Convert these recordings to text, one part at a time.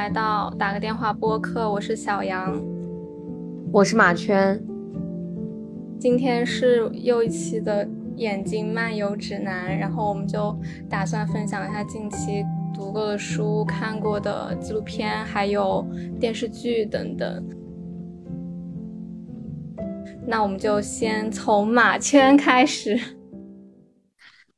来到打个电话播客，我是小杨，我是马圈。今天是又一期的眼睛漫游指南，然后我们就打算分享一下近期读过的书、看过的纪录片，还有电视剧等等。那我们就先从马圈开始。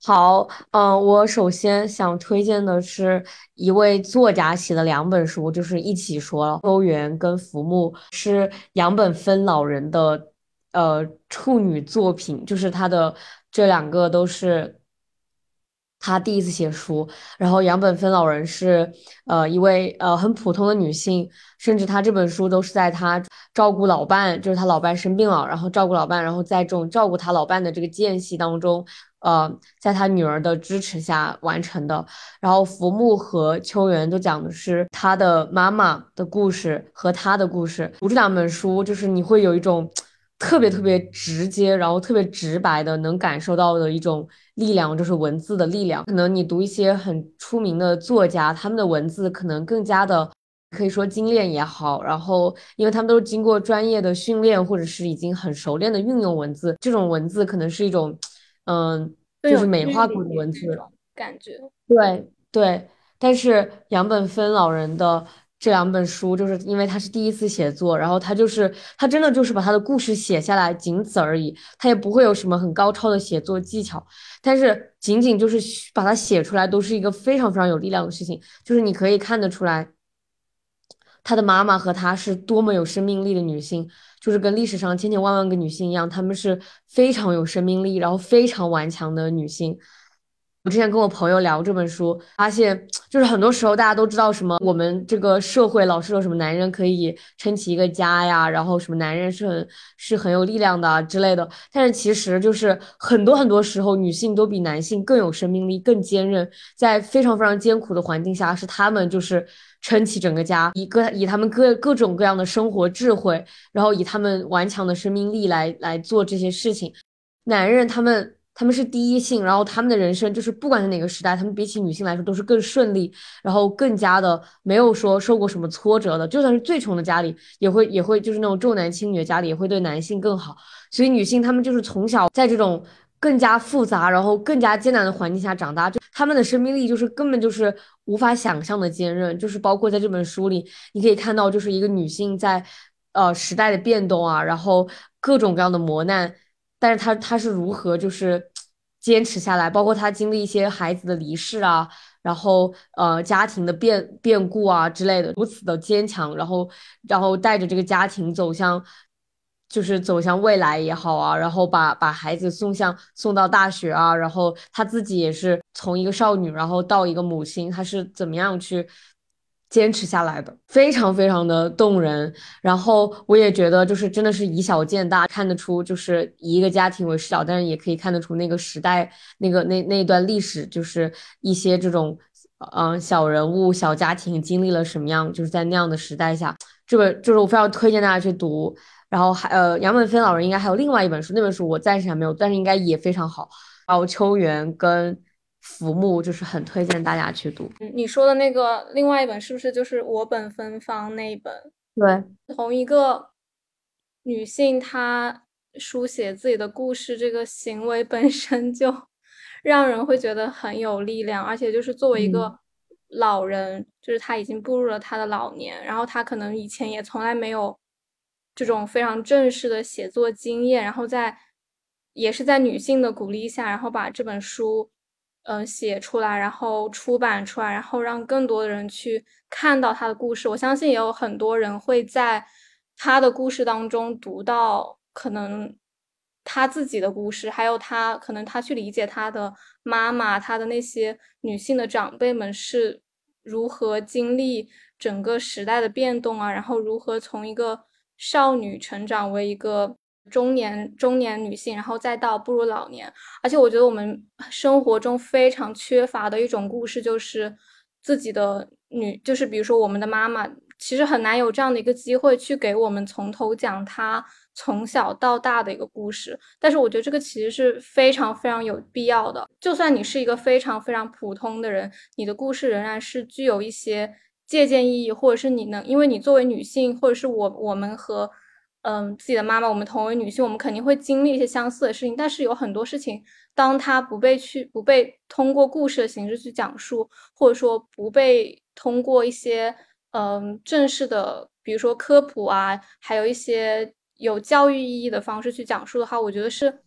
好，嗯，我首先想推荐的是一位作家写的两本书，就是一起说欧元跟浮木是杨本芬老人的呃处女作品，就是他的这两个都是他第一次写书。然后杨本芬老人是呃一位呃很普通的女性，甚至他这本书都是在他照顾老伴，就是他老伴生病了，然后照顾老伴，然后在这种照顾他老伴的这个间隙当中。呃，在他女儿的支持下完成的。然后浮木和秋原都讲的是他的妈妈的故事和他的故事。读这两本书，就是你会有一种 特别特别直接，然后特别直白的能感受到的一种力量，就是文字的力量。可能你读一些很出名的作家，他们的文字可能更加的可以说精炼也好，然后因为他们都是经过专业的训练，或者是已经很熟练的运用文字，这种文字可能是一种。嗯，就是美化过的文字了感觉，对对。但是杨本芬老人的这两本书，就是因为他是第一次写作，然后他就是他真的就是把他的故事写下来，仅此而已，他也不会有什么很高超的写作技巧。但是仅仅就是把它写出来，都是一个非常非常有力量的事情。就是你可以看得出来，她的妈妈和她是多么有生命力的女性。就是跟历史上千千万万个女性一样，她们是非常有生命力，然后非常顽强的女性。我之前跟我朋友聊这本书，发现就是很多时候大家都知道什么，我们这个社会老是说什么男人可以撑起一个家呀，然后什么男人是很是很有力量的之类的。但是其实就是很多很多时候，女性都比男性更有生命力、更坚韧，在非常非常艰苦的环境下，是他们就是撑起整个家，以各以他们各各种各样的生活智慧，然后以他们顽强的生命力来来做这些事情。男人他们。他们是第一性，然后他们的人生就是不管在哪个时代，他们比起女性来说都是更顺利，然后更加的没有说受过什么挫折的。就算是最穷的家里，也会也会就是那种重男轻女的家里，也会对男性更好。所以女性她们就是从小在这种更加复杂，然后更加艰难的环境下长大，就他们的生命力就是根本就是无法想象的坚韧。就是包括在这本书里，你可以看到，就是一个女性在呃时代的变动啊，然后各种各样的磨难。但是她她是如何就是坚持下来，包括她经历一些孩子的离世啊，然后呃家庭的变变故啊之类的，如此的坚强，然后然后带着这个家庭走向，就是走向未来也好啊，然后把把孩子送向送到大学啊，然后他自己也是从一个少女，然后到一个母亲，他是怎么样去。坚持下来的非常非常的动人，然后我也觉得就是真的是以小见大，看得出就是以一个家庭为视角，但是也可以看得出那个时代那个那那段历史，就是一些这种嗯小人物小家庭经历了什么样，就是在那样的时代下，这个就是我非常推荐大家去读。然后还呃杨本芬老人应该还有另外一本书，那本书我暂时还没有，但是应该也非常好。然后秋园跟。浮木就是很推荐大家去读。嗯，你说的那个另外一本是不是就是我本芬芳那一本？对，同一个女性，她书写自己的故事，这个行为本身就让人会觉得很有力量。而且就是作为一个老人，就是她已经步入了她的老年，然后她可能以前也从来没有这种非常正式的写作经验，然后在也是在女性的鼓励下，然后把这本书。嗯，写出来，然后出版出来，然后让更多的人去看到他的故事。我相信也有很多人会在他的故事当中读到可能他自己的故事，还有他可能他去理解他的妈妈，他的那些女性的长辈们是如何经历整个时代的变动啊，然后如何从一个少女成长为一个。中年中年女性，然后再到步入老年，而且我觉得我们生活中非常缺乏的一种故事，就是自己的女，就是比如说我们的妈妈，其实很难有这样的一个机会去给我们从头讲她从小到大的一个故事。但是我觉得这个其实是非常非常有必要的。就算你是一个非常非常普通的人，你的故事仍然是具有一些借鉴意义，或者是你能，因为你作为女性，或者是我我们和嗯自己的妈妈，我们同为女性，我们肯定会经历一些相似的事情，但是有很多事情，当它不被去不被通过故事的形式去讲述，或者说不被通过一些嗯正式的，比如说科普啊，还有一些有教育意义的方式去讲述的话，我觉得是。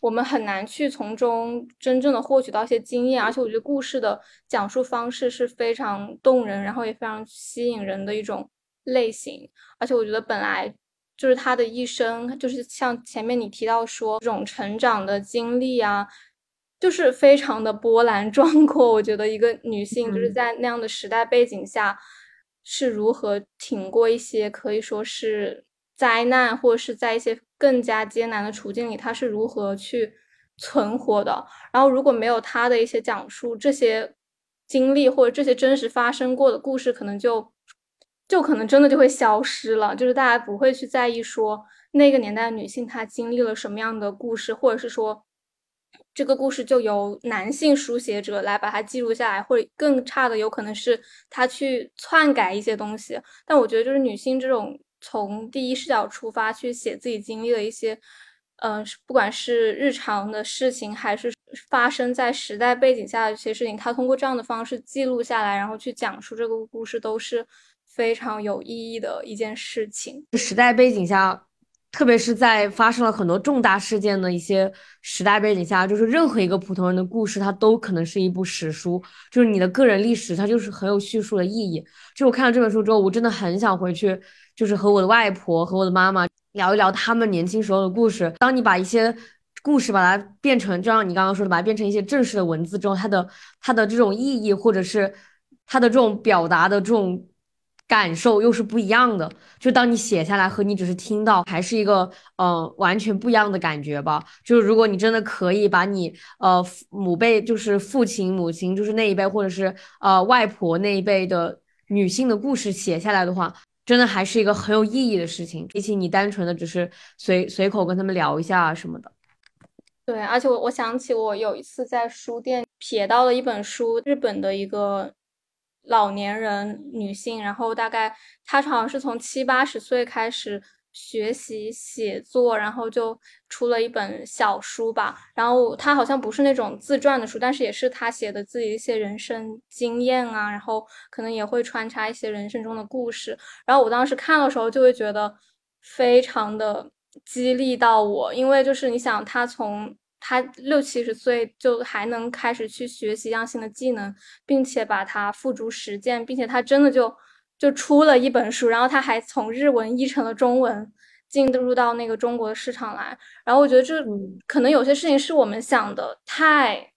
我们很难去从中真正的获取到一些经验，而且我觉得故事的讲述方式是非常动人，然后也非常吸引人的一种类型。而且我觉得本来就是他的一生，就是像前面你提到说这种成长的经历啊，就是非常的波澜壮阔。我觉得一个女性就是在那样的时代背景下是如何挺过一些可以说是灾难，或者是在一些。更加艰难的处境里，他是如何去存活的？然后，如果没有他的一些讲述，这些经历或者这些真实发生过的故事，可能就就可能真的就会消失了。就是大家不会去在意说那个年代的女性她经历了什么样的故事，或者是说这个故事就由男性书写者来把它记录下来，或者更差的有可能是他去篡改一些东西。但我觉得，就是女性这种。从第一视角出发去写自己经历的一些，嗯，不管是日常的事情，还是发生在时代背景下的一些事情，他通过这样的方式记录下来，然后去讲述这个故事，都是非常有意义的一件事情。时代背景下。特别是在发生了很多重大事件的一些时代背景下，就是任何一个普通人的故事，它都可能是一部史书。就是你的个人历史，它就是很有叙述的意义。就我看了这本书之后，我真的很想回去，就是和我的外婆和我的妈妈聊一聊他们年轻时候的故事。当你把一些故事把它变成，就像你刚刚说的，把它变成一些正式的文字之后，它的它的这种意义，或者是它的这种表达的这种。感受又是不一样的，就当你写下来和你只是听到，还是一个嗯完全不一样的感觉吧。就是如果你真的可以把你呃母辈，就是父亲、母亲，就是那一辈，或者是呃外婆那一辈的女性的故事写下来的话，真的还是一个很有意义的事情，比起你单纯的只是随随口跟他们聊一下什么的。对，而且我我想起我有一次在书店瞥到了一本书，日本的一个。老年人女性，然后大概她好像是从七八十岁开始学习写作，然后就出了一本小书吧。然后她好像不是那种自传的书，但是也是她写的自己一些人生经验啊，然后可能也会穿插一些人生中的故事。然后我当时看的时候就会觉得非常的激励到我，因为就是你想她从。他六七十岁就还能开始去学习一样新的技能，并且把它付诸实践，并且他真的就就出了一本书，然后他还从日文译成了中文，进入到那个中国的市场来。然后我觉得这可能有些事情是我们想的太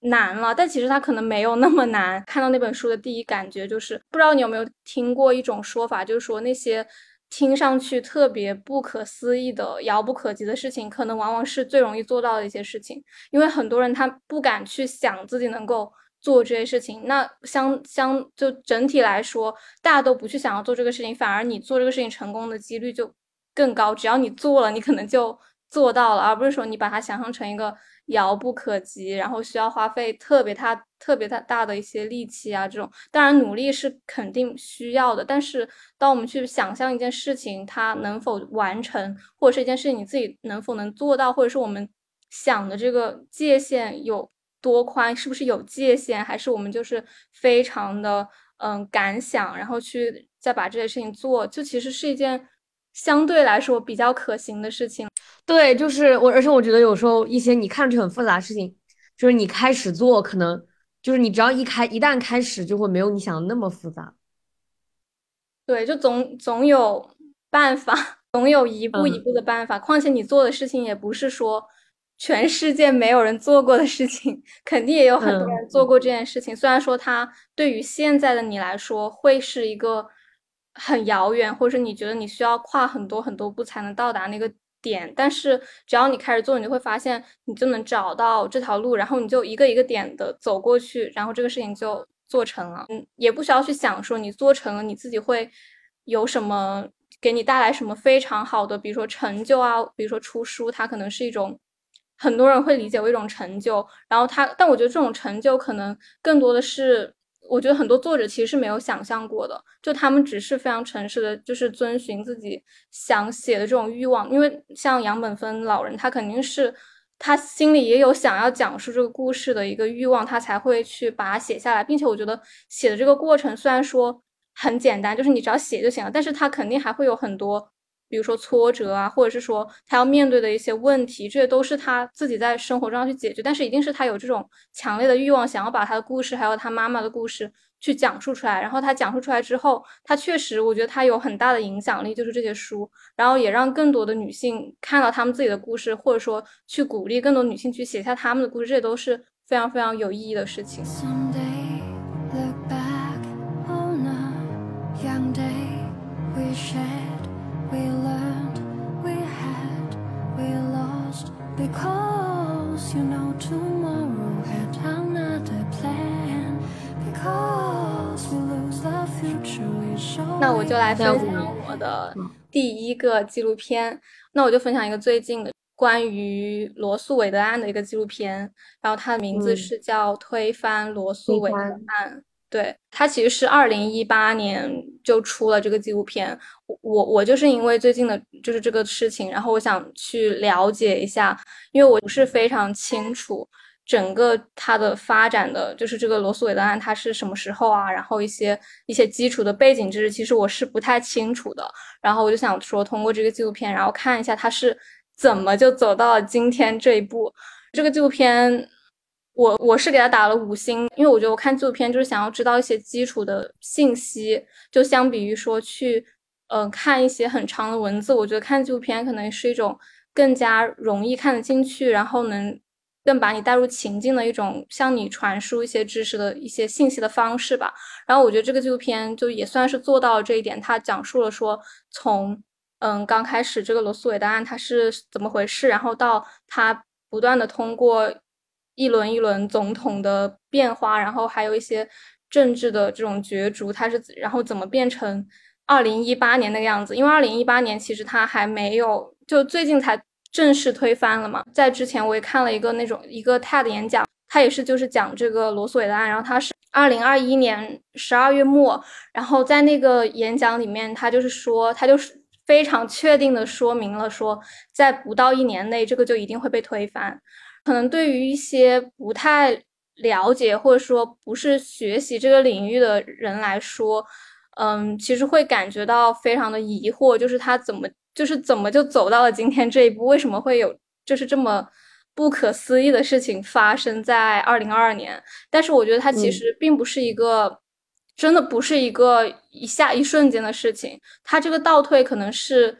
难了，但其实他可能没有那么难。看到那本书的第一感觉就是，不知道你有没有听过一种说法，就是说那些。听上去特别不可思议的、遥不可及的事情，可能往往是最容易做到的一些事情。因为很多人他不敢去想自己能够做这些事情。那相相就整体来说，大家都不去想要做这个事情，反而你做这个事情成功的几率就更高。只要你做了，你可能就做到了，而不是说你把它想象成一个。遥不可及，然后需要花费特别大、特别大大的一些力气啊，这种当然努力是肯定需要的。但是当我们去想象一件事情它能否完成，或者是一件事情你自己能否能做到，或者是我们想的这个界限有多宽，是不是有界限，还是我们就是非常的嗯敢想，然后去再把这些事情做，就其实是一件相对来说比较可行的事情。对，就是我，而且我觉得有时候一些你看上去很复杂的事情，就是你开始做，可能就是你只要一开，一旦开始，就会没有你想的那么复杂。对，就总总有办法，总有一步一步的办法。况且你做的事情也不是说全世界没有人做过的事情，肯定也有很多人做过这件事情。虽然说它对于现在的你来说会是一个很遥远，或者你觉得你需要跨很多很多步才能到达那个。点，但是只要你开始做，你就会发现你就能找到这条路，然后你就一个一个点的走过去，然后这个事情就做成了。嗯，也不需要去想说你做成了你自己会有什么给你带来什么非常好的，比如说成就啊，比如说出书，它可能是一种很多人会理解为一种成就。然后它，但我觉得这种成就可能更多的是我觉得很多作者其实是没有想象过的，就他们只是非常诚实的，就是遵循自己想写的这种欲望。因为像杨本芬老人，他肯定是他心里也有想要讲述这个故事的一个欲望，他才会去把它写下来。并且我觉得写的这个过程虽然说很简单，就是你只要写就行了，但是他肯定还会有很多。比如说挫折啊，或者是说他要面对的一些问题，这些都是他自己在生活中要去解决。但是一定是他有这种强烈的欲望，想要把他的故事，还有他妈妈的故事去讲述出来。然后他讲述出来之后，他确实，我觉得他有很大的影响力，就是这些书，然后也让更多的女性看到他们自己的故事，或者说去鼓励更多女性去写下他们的故事，这都是非常非常有意义的事情。那我就来分享我的第一个纪录片。那我就分享一个最近的关于罗素韦德案的一个纪录片，然后它的名字是叫《推翻罗素韦德案》。对，它其实是二零一八年就出了这个纪录片。我我我就是因为最近的就是这个事情，然后我想去了解一下，因为我不是非常清楚。整个它的发展的就是这个罗素韦德案，它是什么时候啊？然后一些一些基础的背景知识，其实我是不太清楚的。然后我就想说，通过这个纪录片，然后看一下它是怎么就走到了今天这一步。这个纪录片，我我是给他打了五星，因为我觉得我看纪录片就是想要知道一些基础的信息，就相比于说去嗯看一些很长的文字，我觉得看纪录片可能是一种更加容易看得进去，然后能。更把你带入情境的一种向你传输一些知识的一些信息的方式吧。然后我觉得这个纪录片就也算是做到了这一点。它讲述了说从嗯刚开始这个罗斯韦的案它是怎么回事，然后到他不断的通过一轮一轮总统的变化，然后还有一些政治的这种角逐，它是然后怎么变成二零一八年那个样子？因为二零一八年其实它还没有，就最近才。正式推翻了嘛？在之前我也看了一个那种一个 TED 演讲，他也是就是讲这个罗素韦德案，然后他是二零二一年十二月末，然后在那个演讲里面，他就是说，他就是非常确定的说明了说，在不到一年内这个就一定会被推翻。可能对于一些不太了解或者说不是学习这个领域的人来说，嗯，其实会感觉到非常的疑惑，就是他怎么。就是怎么就走到了今天这一步？为什么会有就是这么不可思议的事情发生在二零二二年？但是我觉得它其实并不是一个真的不是一个一下一瞬间的事情，它这个倒退可能是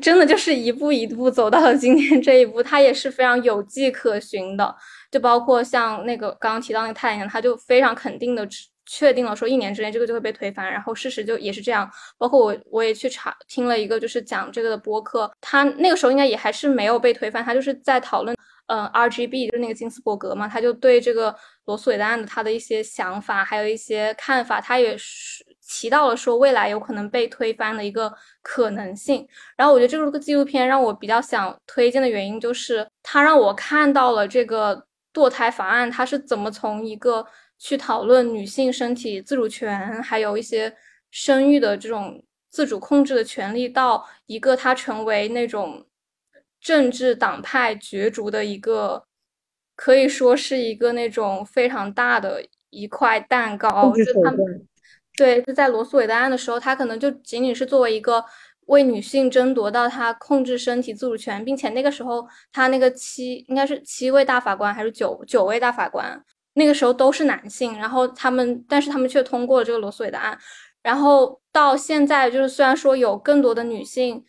真的就是一步一步走到了今天这一步，它也是非常有迹可循的。就包括像那个刚刚提到那个太阳，他就非常肯定的。确定了说一年之内这个就会被推翻，然后事实就也是这样。包括我我也去查听了一个就是讲这个的播客，他那个时候应该也还是没有被推翻，他就是在讨论，嗯，RGB 就是那个金斯伯格嘛，他就对这个罗素韦德案的他的一些想法，还有一些看法，他也是提到了说未来有可能被推翻的一个可能性。然后我觉得这个纪录片让我比较想推荐的原因，就是它让我看到了这个堕胎法案它是怎么从一个。去讨论女性身体自主权，还有一些生育的这种自主控制的权利，到一个它成为那种政治党派角逐的一个，可以说是一个那种非常大的一块蛋糕。就他们对，就在罗素韦德案的时候，他可能就仅仅是作为一个为女性争夺到她控制身体自主权，并且那个时候他那个七应该是七位大法官还是九九位大法官。那个时候都是男性，然后他们，但是他们却通过了这个罗素韦德案，然后到现在就是虽然说有更多的女性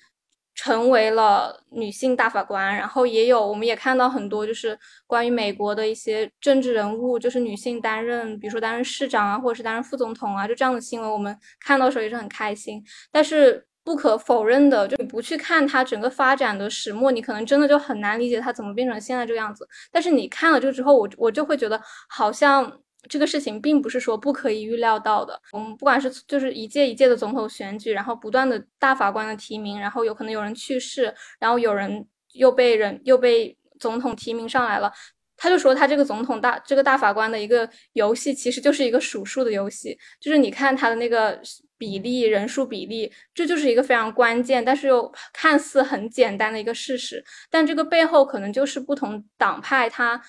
成为了女性大法官，然后也有我们也看到很多就是关于美国的一些政治人物，就是女性担任，比如说担任市长啊，或者是担任副总统啊，就这样的新闻，我们看到时候也是很开心，但是。不可否认的，就你不去看它整个发展的始末，你可能真的就很难理解它怎么变成现在这个样子。但是你看了这个之后，我我就会觉得，好像这个事情并不是说不可以预料到的。我们不管是就是一届一届的总统选举，然后不断的大法官的提名，然后有可能有人去世，然后有人又被人又被总统提名上来了。他就说他这个总统大这个大法官的一个游戏其实就是一个数数的游戏，就是你看他的那个比例人数比例，这就是一个非常关键，但是又看似很简单的一个事实，但这个背后可能就是不同党派他。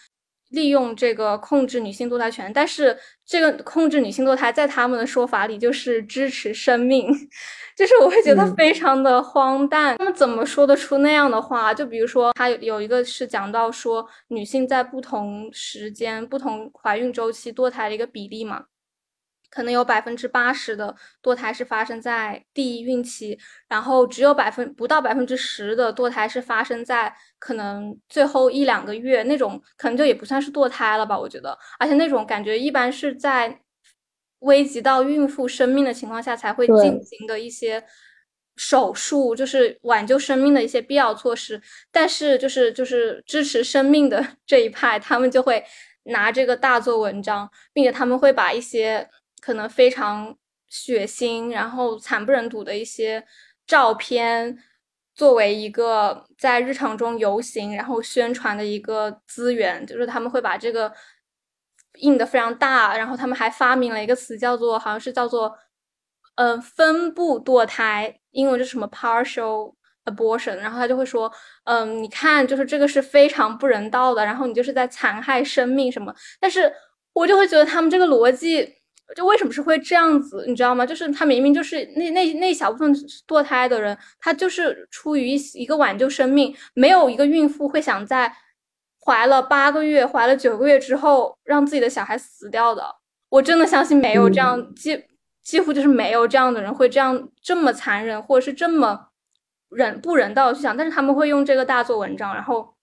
利用这个控制女性堕胎权，但是这个控制女性堕胎在他们的说法里就是支持生命，就是我会觉得非常的荒诞。他们怎么说得出那样的话？就比如说，他有有一个是讲到说女性在不同时间、不同怀孕周期堕胎的一个比例嘛。可能有百分之八十的堕胎是发生在第一孕期，然后只有百分不到百分之十的堕胎是发生在可能最后一两个月那种，可能就也不算是堕胎了吧？我觉得，而且那种感觉一般是在危及到孕妇生命的情况下才会进行的一些手术，就是挽救生命的一些必要措施。但是，就是就是支持生命的 这一派，他们就会拿这个大做文章，并且他们会把一些。可能非常血腥，然后惨不忍睹的一些照片，作为一个在日常中游行然后宣传的一个资源，就是他们会把这个印的非常大，然后他们还发明了一个词叫做，好像是叫做，嗯，分布堕胎，英文是什么 partial abortion，然后他就会说，嗯，你看，就是这个是非常不人道的，然后你就是在残害生命什么，但是我就会觉得他们这个逻辑。就为什么是会这样子，你知道吗？就是他明明就是那那那小部分堕胎的人，他就是出于一一个挽救生命，没有一个孕妇会想在怀了八个月、怀了九个月之后让自己的小孩死掉的。我真的相信没有这样，几几乎就是没有这样的人会这样这么残忍，或者是这么忍不人道的去想。但是他们会用这个大做文章，然后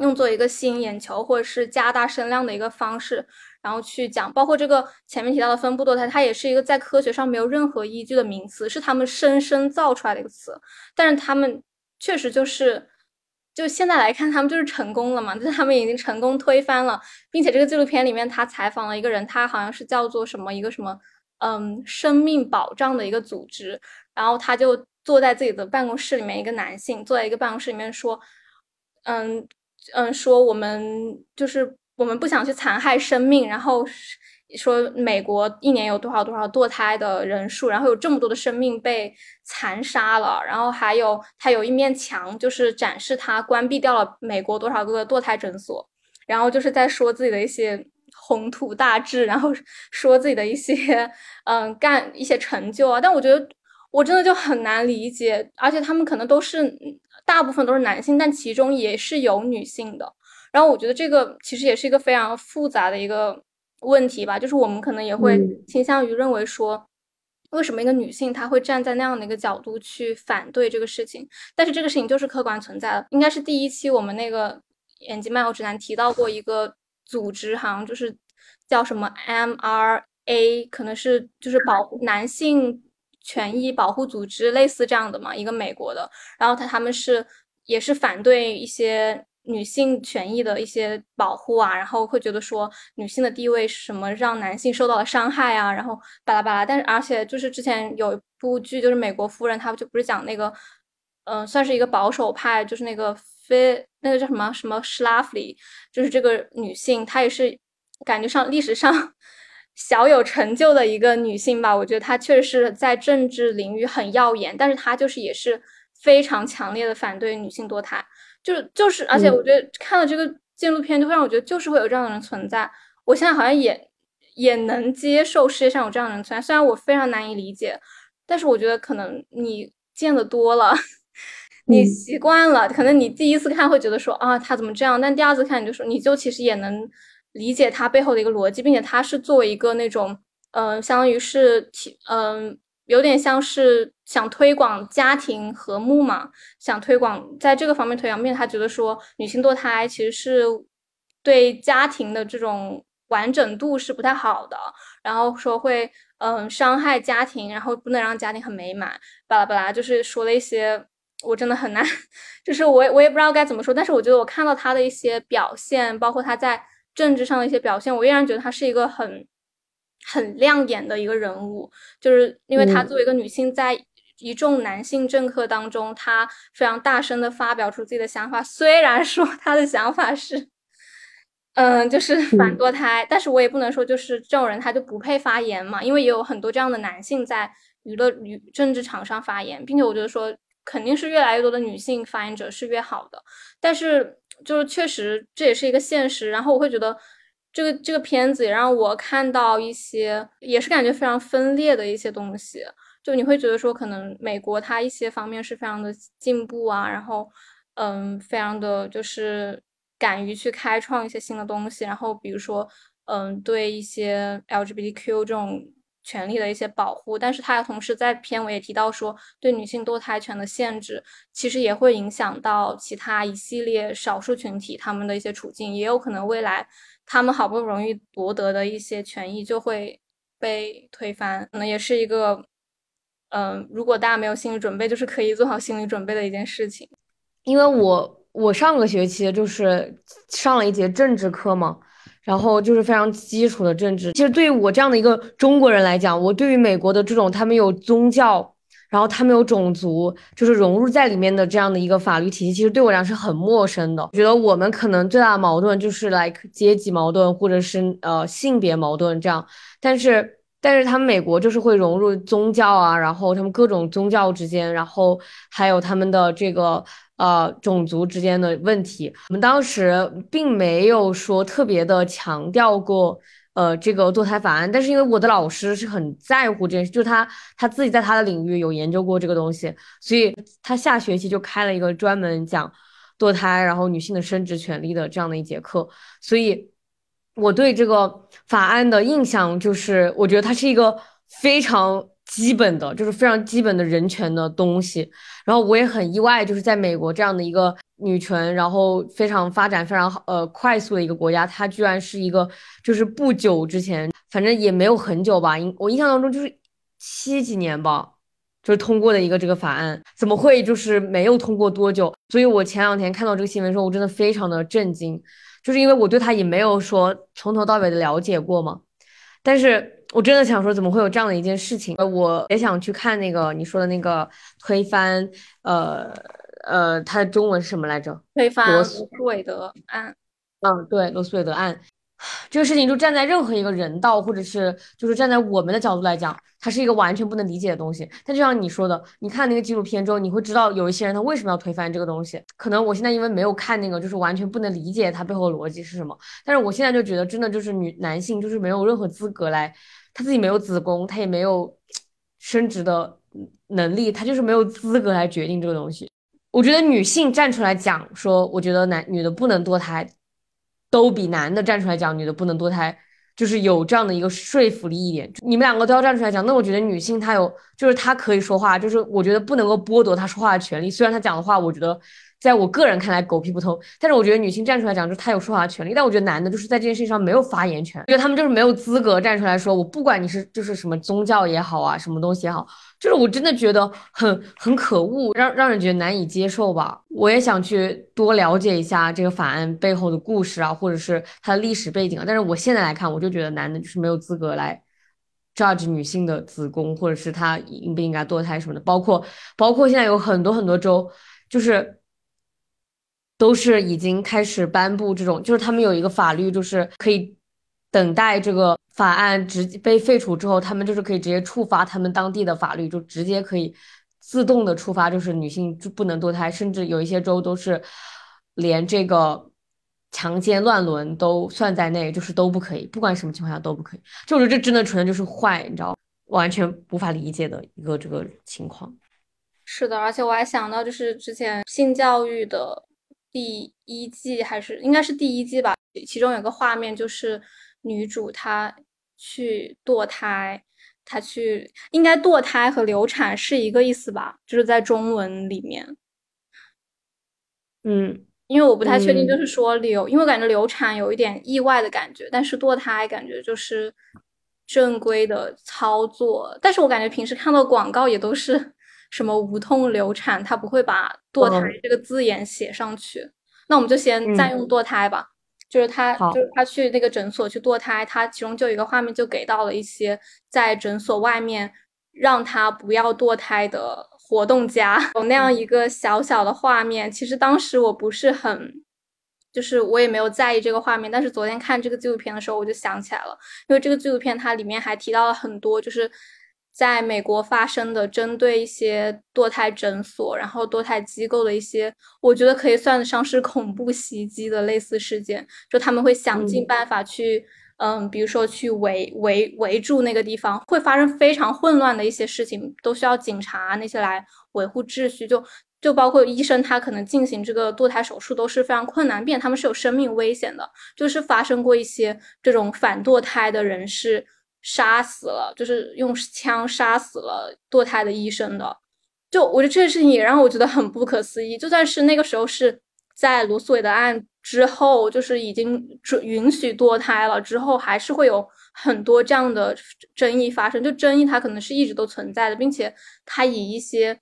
用作一个吸引眼球或者是加大声量的一个方式。然后去讲，包括这个前面提到的分布堕胎，它也是一个在科学上没有任何依据的名词，是他们生生造出来的一个词。但是他们确实就是，就现在来看，他们就是成功了嘛，就是他们已经成功推翻了，并且这个纪录片里面他采访了一个人，他好像是叫做什么一个什么，嗯，生命保障的一个组织，然后他就坐在自己的办公室里面，一个男性坐在一个办公室里面说，嗯嗯，说我们就是。我们不想去残害生命，然后说美国一年有多少多少堕胎的人数，然后有这么多的生命被残杀了，然后还有他有一面墙，就是展示他关闭掉了美国多少个堕胎诊所，然后就是在说自己的一些宏图大志，然后说自己的一些嗯干一些成就啊，但我觉得我真的就很难理解，而且他们可能都是大部分都是男性，但其中也是有女性的。然后我觉得这个其实也是一个非常复杂的一个问题吧，就是我们可能也会倾向于认为说，为什么一个女性她会站在那样的一个角度去反对这个事情？但是这个事情就是客观存在的。应该是第一期我们那个眼睛漫游指南提到过一个组织，好像就是叫什么 MRA，可能是就是保护男性权益保护组织类似这样的嘛，一个美国的。然后他他们是也是反对一些。女性权益的一些保护啊，然后会觉得说女性的地位是什么，让男性受到了伤害啊，然后巴拉巴拉。但是而且就是之前有一部剧，就是《美国夫人》，她就不是讲那个，嗯，算是一个保守派，就是那个非那个叫什么什么 Schlafly，就是这个女性，她也是感觉上历史上 小有成就的一个女性吧。我觉得她确实是在政治领域很耀眼，但是她就是也是非常强烈的反对女性堕胎。就是就是，而且我觉得看了这个纪录片，就会让我觉得就是会有这样的人存在。我现在好像也也能接受世界上有这样的人存在，虽然我非常难以理解，但是我觉得可能你见得多了，你习惯了，可能你第一次看会觉得说啊他怎么这样，但第二次看你就说你就其实也能理解他背后的一个逻辑，并且他是作为一个那种嗯，相当于是体嗯。有点像是想推广家庭和睦嘛，想推广在这个方面推广，并且他觉得说女性堕胎其实是对家庭的这种完整度是不太好的，然后说会嗯伤害家庭，然后不能让家庭很美满，巴拉巴拉，就是说了一些我真的很难，就是我我也不知道该怎么说，但是我觉得我看到他的一些表现，包括他在政治上的一些表现，我依然觉得他是一个很。很亮眼的一个人物，就是因为她作为一个女性，在一众男性政客当中，她非常大声的发表出自己的想法。虽然说 她的想法是，嗯，就是反堕胎，但是我也不能说就是这种人他就不配发言嘛，因为也有很多这样的男性在娱乐与政治场上发言，并且我觉得说肯定是越来越多的女性发言者是越好的，但是就是确实这也是一个现实，然后我会觉得这个这个片子也让我看到一些也是感觉非常分裂的一些东西，就你会觉得说可能美国它一些方面是非常的进步啊，然后嗯，非常的就是。敢于去开创一些新的东西，然后比如说，嗯，对一些 LGBTQ 这种权利的一些保护，但是他同时在片尾也提到说，对女性堕胎权的限制，其实也会影响到其他一系列少数群体他们的一些处境，也有可能未来他们好不容易夺得的一些权益就会被推翻，可能也是一个，嗯，如果大家没有心理准备，就是可以做好心理准备的一件事情，因为我。我上个学期就是上了一节政治课嘛，然后就是非常基础的政治。其实对于我这样的一个中国人来讲，我对于美国的这种他们有宗教，然后他们有种族，就是融入在里面的这样的一个法律体系，其实对我来讲是很陌生的。我觉得我们可能最大的矛盾就是来阶级矛盾，或者是呃性别矛盾这样。但是但是他们美国就是会融入宗教啊，然后他们各种宗教之间，然后还有他们的这个。呃，种族之间的问题，我们当时并没有说特别的强调过，呃，这个堕胎法案。但是因为我的老师是很在乎这件事，就他他自己在他的领域有研究过这个东西，所以他下学期就开了一个专门讲堕胎，然后女性的生殖权利的这样的一节课。所以我对这个法案的印象就是，我觉得它是一个非常。基本的就是非常基本的人权的东西，然后我也很意外，就是在美国这样的一个女权，然后非常发展非常好呃快速的一个国家，它居然是一个就是不久之前，反正也没有很久吧，我印象当中就是七几年吧，就是通过的一个这个法案，怎么会就是没有通过多久？所以我前两天看到这个新闻时候，我真的非常的震惊，就是因为我对它也没有说从头到尾的了解过嘛，但是。我真的想说，怎么会有这样的一件事情？呃，我也想去看那个你说的那个推翻，呃呃，它的中文是什么来着？推翻罗斯韦德案。嗯，对，罗斯韦德案。这个事情就站在任何一个人道，或者是就是站在我们的角度来讲，它是一个完全不能理解的东西。但就像你说的，你看那个纪录片之后，你会知道有一些人他为什么要推翻这个东西。可能我现在因为没有看那个，就是完全不能理解它背后的逻辑是什么。但是我现在就觉得，真的就是女男性就是没有任何资格来，他自己没有子宫，他也没有生殖的能力，他就是没有资格来决定这个东西。我觉得女性站出来讲说，我觉得男女的不能堕胎。都比男的站出来讲女的不能堕胎，就是有这样的一个说服力一点。你们两个都要站出来讲，那我觉得女性她有，就是她可以说话，就是我觉得不能够剥夺她说话的权利。虽然她讲的话，我觉得在我个人看来狗屁不通，但是我觉得女性站出来讲，就是她有说话的权利。但我觉得男的就是在这件事情上没有发言权，因为他们就是没有资格站出来说，我不管你是就是什么宗教也好啊，什么东西也好。就是我真的觉得很很可恶，让让人觉得难以接受吧。我也想去多了解一下这个法案背后的故事啊，或者是它的历史背景啊。但是我现在来看，我就觉得男的就是没有资格来 judge 女性的子宫，或者是她应不应该堕胎什么的。包括包括现在有很多很多州，就是都是已经开始颁布这种，就是他们有一个法律，就是可以等待这个。法案直被废除之后，他们就是可以直接触发他们当地的法律，就直接可以自动的触发，就是女性就不能堕胎，甚至有一些州都是连这个强奸乱伦都算在内，就是都不可以，不管什么情况下都不可以。就我觉得这真的纯粹就是坏，你知道，完全无法理解的一个这个情况。是的，而且我还想到，就是之前性教育的第一季还是应该是第一季吧，其中有个画面就是女主她。去堕胎，她去应该堕胎和流产是一个意思吧？就是在中文里面，嗯，因为我不太确定，就是说流，因为我感觉流产有一点意外的感觉，但是堕胎感觉就是正规的操作。但是我感觉平时看到广告也都是什么无痛流产，他不会把堕胎这个字眼写上去。那我们就先暂用堕胎吧。就是他，就是他去那个诊所去堕胎，他其中就有一个画面，就给到了一些在诊所外面让他不要堕胎的活动家，有那样一个小小的画面。其实当时我不是很就是我也没有在意这个画面，但是昨天看这个纪录片的时候，我就想起来了，因为这个纪录片它里面还提到了很多，就是在美国发生的针对一些堕胎诊所，然后堕胎机构的一些，我觉得可以算得上是恐怖袭击的类似事件，就他们会想尽办法去，嗯，比如说去围围围住那个地方，会发生非常混乱的一些事情，都需要警察那些来维护秩序，就。就包括医生，他可能进行这个堕胎手术都是非常困难，并且他们是有生命危险的。就是发生过一些这种反堕胎的人是杀死了，就是用枪杀死了堕胎的医生的。就我觉得这件事情也让我觉得很不可思议。就算是那个时候是在罗素韦德案之后，就是已经准允许堕胎了之后，还是会有很多这样的争议发生。就争议它可能是一直都存在的，并且它以一些。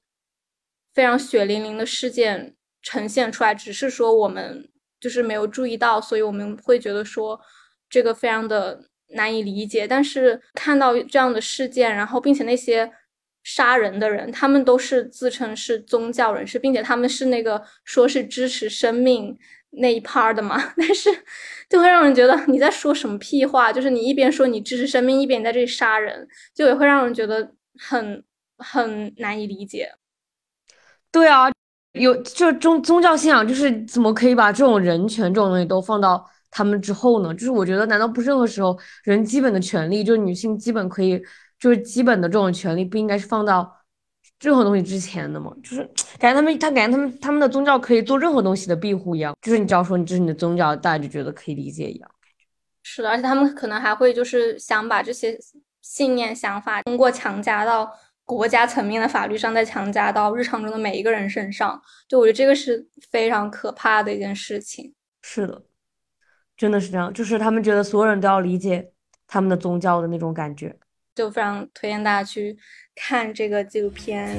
非常血淋淋的事件呈现出来，只是说我们就是没有注意到，所以我们会觉得说这个非常的难以理解。但是看到这样的事件，然后并且那些杀人的人，他们都是自称是宗教人士，并且他们是那个说是支持生命那一 part 的嘛，但是就会让人觉得你在说什么屁话，就是你一边说你支持生命，一边在这里杀人，就也会让人觉得很很难以理解。对啊，有就宗宗教信仰，就是怎么可以把这种人权这种东西都放到他们之后呢？就是我觉得，难道不是任何时候人基本的权利，就是女性基本可以，就是基本的这种权利，不应该是放到任何东西之前的吗？就是 感觉他们，他感觉他们他们的宗教可以做任何东西的庇护一样，就是你只要说你这是你的宗教，大家就觉得可以理解一样。是的，而且他们可能还会就是想把这些信念想法通过强加到。国家层面的法律上再强加到日常中的每一个人身上，就我觉得这个是非常可怕的一件事情。是的，真的是这样，就是他们觉得所有人都要理解他们的宗教的那种感觉，就非常推荐大家去看这个纪录片。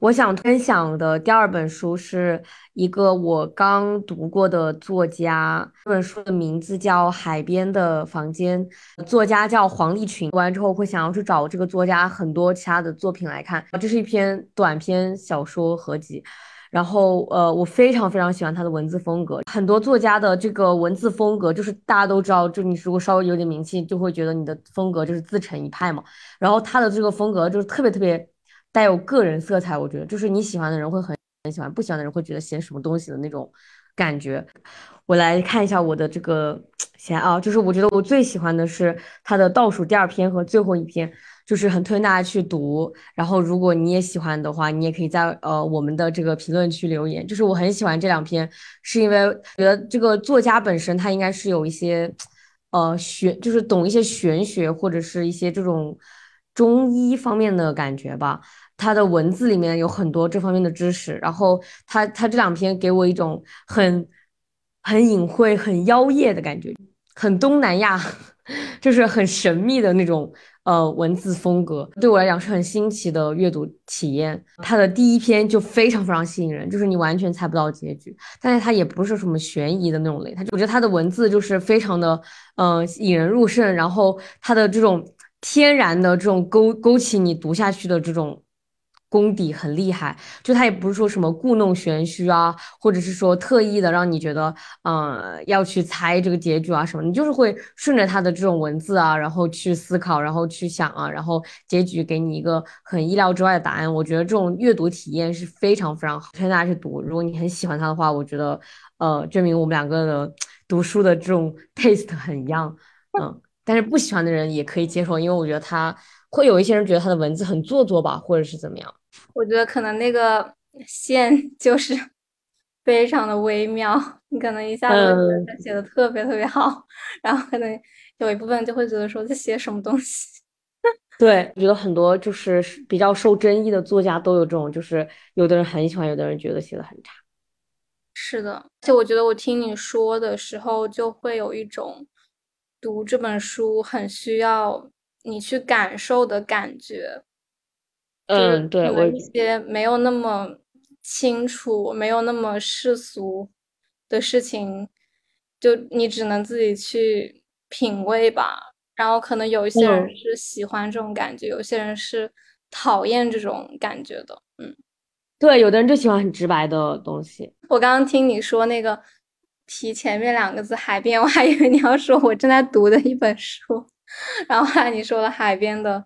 我想分享的第二本书是一个我刚读过的作家，这本书的名字叫《海边的房间》，作家叫黄立群。读完之后会想要去找这个作家很多其他的作品来看。这是一篇短篇小说合集，然后呃，我非常非常喜欢他的文字风格。很多作家的这个文字风格，就是大家都知道，就你如果稍微有点名气，就会觉得你的风格就是自成一派嘛。然后他的这个风格就是特别特别。带有个人色彩，我觉得就是你喜欢的人会很很喜欢，不喜欢的人会觉得写什么东西的那种感觉。我来看一下我的这个写啊，就是我觉得我最喜欢的是他的倒数第二篇和最后一篇，就是很推荐大家去读。然后如果你也喜欢的话，你也可以在呃我们的这个评论区留言。就是我很喜欢这两篇，是因为觉得这个作家本身他应该是有一些呃玄，就是懂一些玄学或者是一些这种。中医方面的感觉吧，他的文字里面有很多这方面的知识，然后他他这两篇给我一种很很隐晦、很妖艳的感觉，很东南亚，就是很神秘的那种呃文字风格，对我来讲是很新奇的阅读体验。他的第一篇就非常非常吸引人，就是你完全猜不到结局，但是他也不是什么悬疑的那种类，他就我觉得他的文字就是非常的呃引人入胜，然后他的这种。天然的这种勾勾起你读下去的这种功底很厉害，就他也不是说什么故弄玄虚啊，或者是说特意的让你觉得，嗯，要去猜这个结局啊什么，你就是会顺着他的这种文字啊，然后去思考，然后去想啊，然后结局给你一个很意料之外的答案。我觉得这种阅读体验是非常非常好，推荐大家去读。如果你很喜欢他的话，我觉得，呃，证明我们两个的读书的这种 taste 很一样，嗯。但是不喜欢的人也可以接受，因为我觉得他会有一些人觉得他的文字很做作吧，或者是怎么样。我觉得可能那个线 就是非常的微妙，你可能一下子觉得他写的特别特别好，然后可能有一部分就会觉得说在写什么东西。对，我觉得很多就是比较受争议的作家都有这种，就是有的人很喜欢，有的人觉得写的很差。是的，而且我觉得我听你说的时候就会有一种。读这本书很需要你去感受的感觉，嗯，对，我一些没有那么清楚、没有那么世俗的事情，就你只能自己去品味吧。然后可能有一些人是喜欢这种感觉，有些人是讨厌这种感觉的。嗯，对，有的人就喜欢很直白的东西。我刚刚听你说那个提前面两个字“海边”，我还以为你要说我正在读的一本书，然后后来你说了“海边的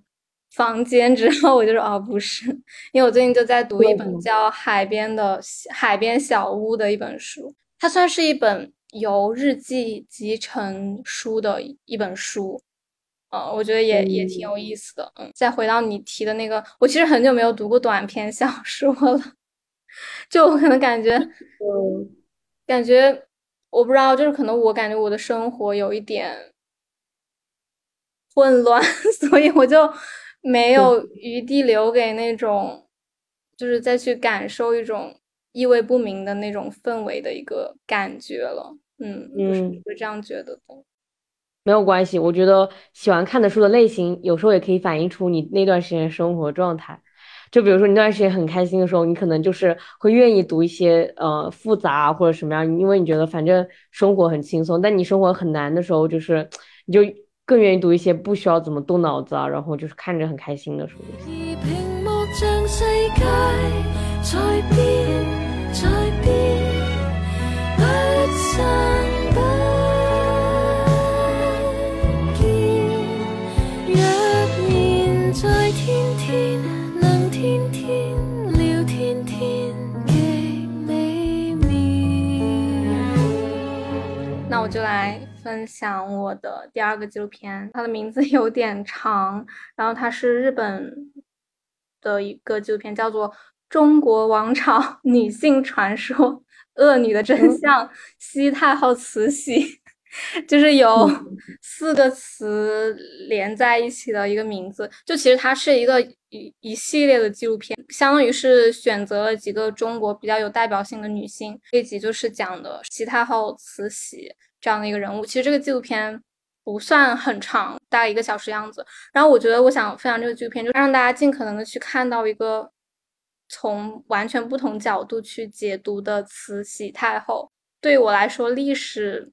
房间”之后，我就说哦，不是，因为我最近就在读一本叫《海边的海边小屋》的一本书，它算是一本由日记集成书的一本书。呃，我觉得也也挺有意思的。嗯，再回到你提的那个，我其实很久没有读过短篇小说了，就我可能感觉，嗯，感觉我不知道，就是可能我感觉我的生活有一点混乱，所以我就没有余地留给那种，就是再去感受一种意味不明的那种氛围的一个感觉了。嗯嗯，会这样觉得的。没有关系，我觉得喜欢看的书的类型，有时候也可以反映出你那段时间生活状态。就比如说你那段时间很开心的时候，你可能就是会愿意读一些呃复杂或者什么样，因为你觉得反正生活很轻松。但你生活很难的时候，就是你就更愿意读一些不需要怎么动脑子啊，然后就是看着很开心的书。那我就来分享我的第二个纪录片，它的名字有点长，然后它是日本的一个纪录片，叫做《中国王朝女性传说：恶女的真相》，西太后慈禧，就是有四个词连在一起的一个名字。就其实它是一个一一系列的纪录片，相当于是选择了几个中国比较有代表性的女性，这集就是讲的西太后慈禧。这样的一个人物，其实这个纪录片不算很长，大概一个小时样子。然后我觉得，我想分享这个纪录片，就让大家尽可能的去看到一个从完全不同角度去解读的慈禧太后。对我来说，历史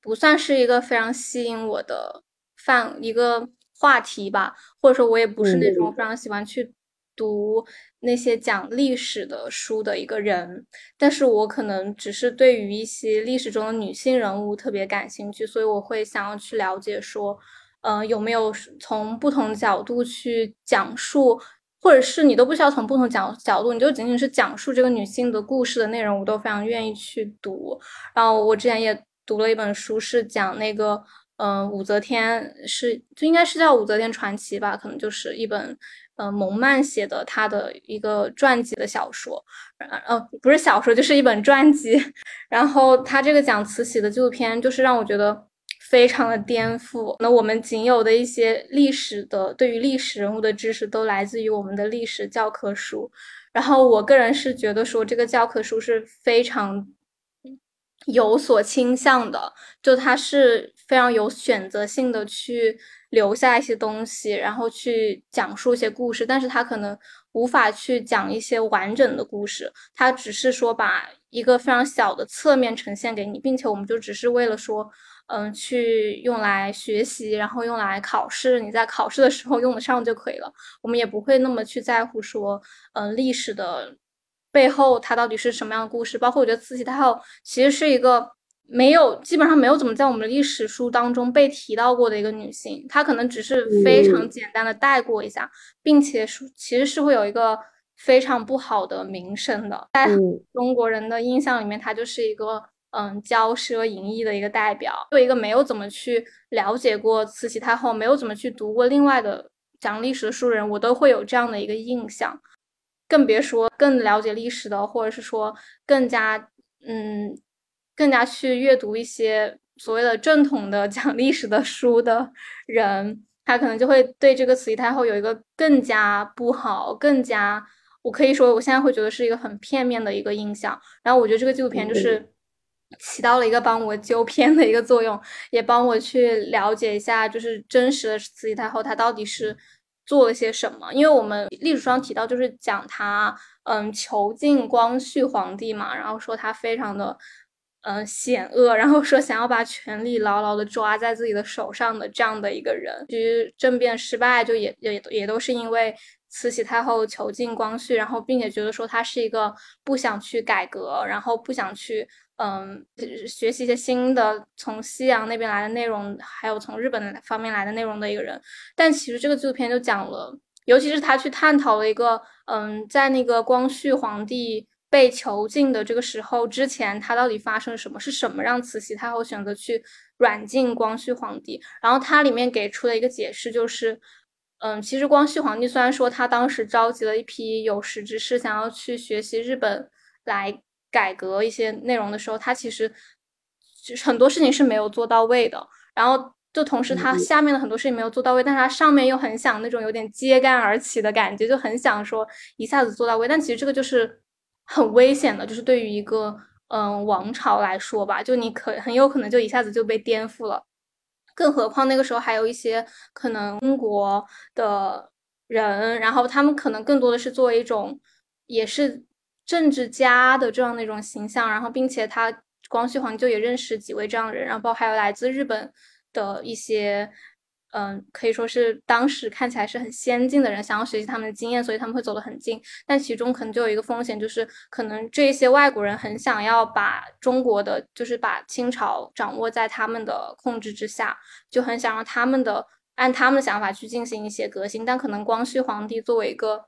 不算是一个非常吸引我的范一个话题吧，或者说，我也不是那种非常喜欢去。读那些讲历史的书的一个人，但是我可能只是对于一些历史中的女性人物特别感兴趣，所以我会想要去了解说，呃，有没有从不同角度去讲述，或者是你都不需要从不同角角度，你就仅仅是讲述这个女性的故事的内容，我都非常愿意去读。然后我之前也读了一本书，是讲那个，嗯，武则天是就应该是叫《武则天传奇》吧，可能就是一本。呃，蒙曼写的他的一个传记的小说，呃，不是小说，就是一本传记。然后他这个讲慈禧的纪录片，就是让我觉得非常的颠覆。那我们仅有的一些历史的对于历史人物的知识，都来自于我们的历史教科书。然后我个人是觉得说，这个教科书是非常有所倾向的，就它是非常有选择性的去。留下一些东西，然后去讲述一些故事，但是他可能无法去讲一些完整的故事，他只是说把一个非常小的侧面呈现给你，并且我们就只是为了说，嗯，去用来学习，然后用来考试，你在考试的时候用得上就可以了，我们也不会那么去在乎说，嗯，历史的背后它到底是什么样的故事，包括我觉得慈禧太后其实是一个。没有，基本上没有怎么在我们的历史书当中被提到过的一个女性，她可能只是非常简单的带过一下，并且是其实是会有一个非常不好的名声的，在中国人的印象里面，她就是一个嗯骄奢淫逸的一个代表。作为一个没有怎么去了解过慈禧太后，没有怎么去读过另外的讲历史的书人，我都会有这样的一个印象，更别说更了解历史的，或者是说更加嗯。更加去阅读一些所谓的正统的 讲历史的书的人，他可能就会对这个慈禧太后有一个更加不好、更加我可以说我现在会觉得是一个很片面的一个印象。然后我觉得这个纪录片就是起到了一个帮我纠偏的一个作用，也帮我去了解一下，就是真实的慈禧太后她到底是做了些什么。因为我们历史上提到，就是讲他，嗯，囚禁光绪皇帝嘛，然后说他非常的，嗯，险恶，然后说想要把权力牢牢的抓在自己的手上的这样的一个人。其实政变失败，就也也也都是因为。慈禧太后囚禁光绪，然后并且觉得说他是一个不想去改革，然后不想去嗯学习一些新的从西洋那边来的内容，还有从日本方面来的内容的一个人。但其实这个纪录片就讲了，尤其是他去探讨了一个嗯，在那个光绪皇帝被囚禁的这个时候之前，他到底发生了什么？是什么让慈禧太后选择去软禁光绪皇帝？然后它里面给出的一个解释就是。嗯，其实光绪皇帝虽然说他当时召集了一批有识之士，想要去学习日本来改革一些内容的时候，他其实就是很多事情是没有做到位的。然后就同时他下面的很多事情没有做到位，但是他上面又很想那种有点揭竿而起的感觉，就很想说一下子做到位。但其实这个就是很危险的，就是对于一个嗯王朝来说吧，就你可很有可能就一下子就被颠覆了。更何况那个时候还有一些可能中国的人，然后他们可能更多的是作为一种也是政治家的这样的一种形象，然后并且他光绪皇帝就也认识几位这样的人，然后包括还有来自日本的一些。嗯，可以说是当时看起来是很先进的人，想要学习他们的经验，所以他们会走得很近。但其中可能就有一个风险，就是可能这些外国人很想要把中国的，就是把清朝掌握在他们的控制之下，就很想让他们的按他们的想法去进行一些革新。但可能光绪皇帝作为一个，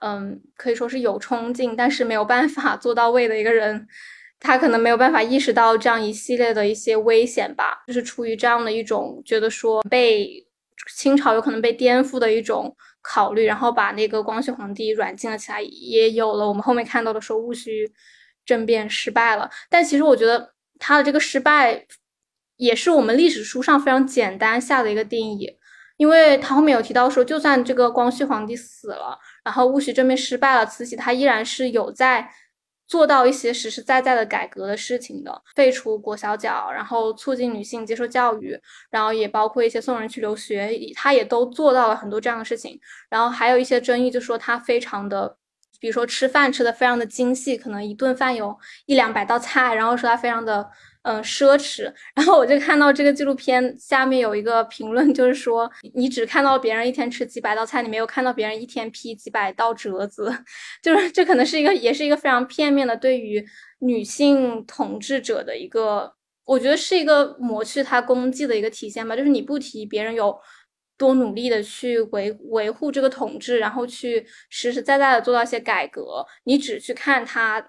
嗯，可以说是有冲劲，但是没有办法做到位的一个人。他可能没有办法意识到这样一系列的一些危险吧，就是出于这样的一种觉得说被清朝有可能被颠覆的一种考虑，然后把那个光绪皇帝软禁了起来，也有了我们后面看到的说戊戌政变失败了。但其实我觉得他的这个失败也是我们历史书上非常简单下的一个定义，因为他后面有提到说，就算这个光绪皇帝死了，然后戊戌政变失败了，慈禧她依然是有在。做到一些实实在在的改革的事情的，废除裹小脚，然后促进女性接受教育，然后也包括一些送人去留学，他也都做到了很多这样的事情。然后还有一些争议，就说他非常的，比如说吃饭吃的非常的精细，可能一顿饭有一两百道菜，然后说他非常的。嗯，奢侈。然后我就看到这个纪录片下面有一个评论，就是说你只看到别人一天吃几百道菜，你没有看到别人一天劈几百道折子，就是这可能是一个，也是一个非常片面的对于女性统治者的一个，我觉得是一个抹去她功绩的一个体现吧。就是你不提别人有多努力的去维维护这个统治，然后去实实在在的做到一些改革，你只去看他。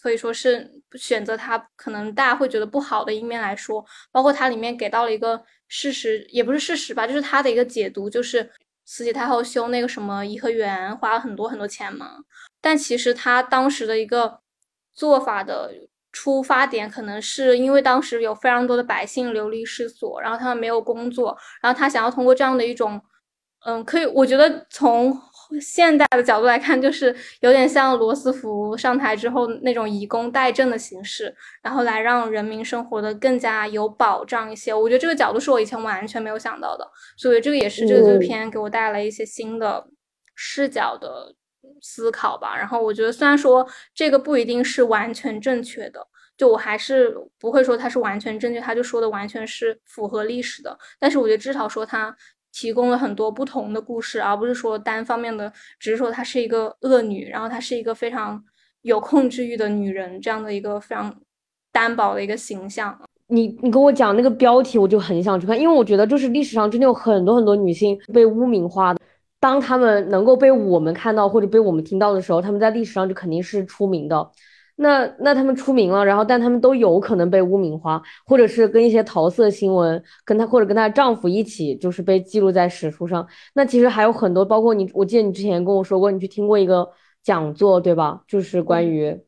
所以说是选择他可能大家会觉得不好的一面来说，包括它里面给到了一个事实，也不是事实吧，就是他的一个解读，就是慈禧太后修那个什么颐和园花了很多很多钱嘛。但其实他当时的一个做法的出发点，可能是因为当时有非常多的百姓流离失所，然后他们没有工作，然后他想要通过这样的一种，嗯，可以，我觉得从。现代的角度来看，就是有点像罗斯福上台之后那种以工代政的形式，然后来让人民生活的更加有保障一些。我觉得这个角度是我以前完全没有想到的，所以这个也是这个纪录片给我带来一些新的视角的思考吧。然后我觉得，虽然说这个不一定是完全正确的，就我还是不会说它是完全正确，他就说的完全是符合历史的。但是我觉得至少说它。提供了很多不同的故事，而不是说单方面的，只是说她是一个恶女，然后她是一个非常有控制欲的女人，这样的一个非常单薄的一个形象。你你跟我讲那个标题，我就很想去看，因为我觉得就是历史上真的有很多很多女性被污名化的，当她们能够被我们看到或者被我们听到的时候，她们在历史上就肯定是出名的。那那他们出名了，然后但他们都有可能被污名化，或者是跟一些桃色新闻，跟她或者跟她丈夫一起，就是被记录在史书上。那其实还有很多，包括你，我记得你之前跟我说过，你去听过一个讲座，对吧？就是关于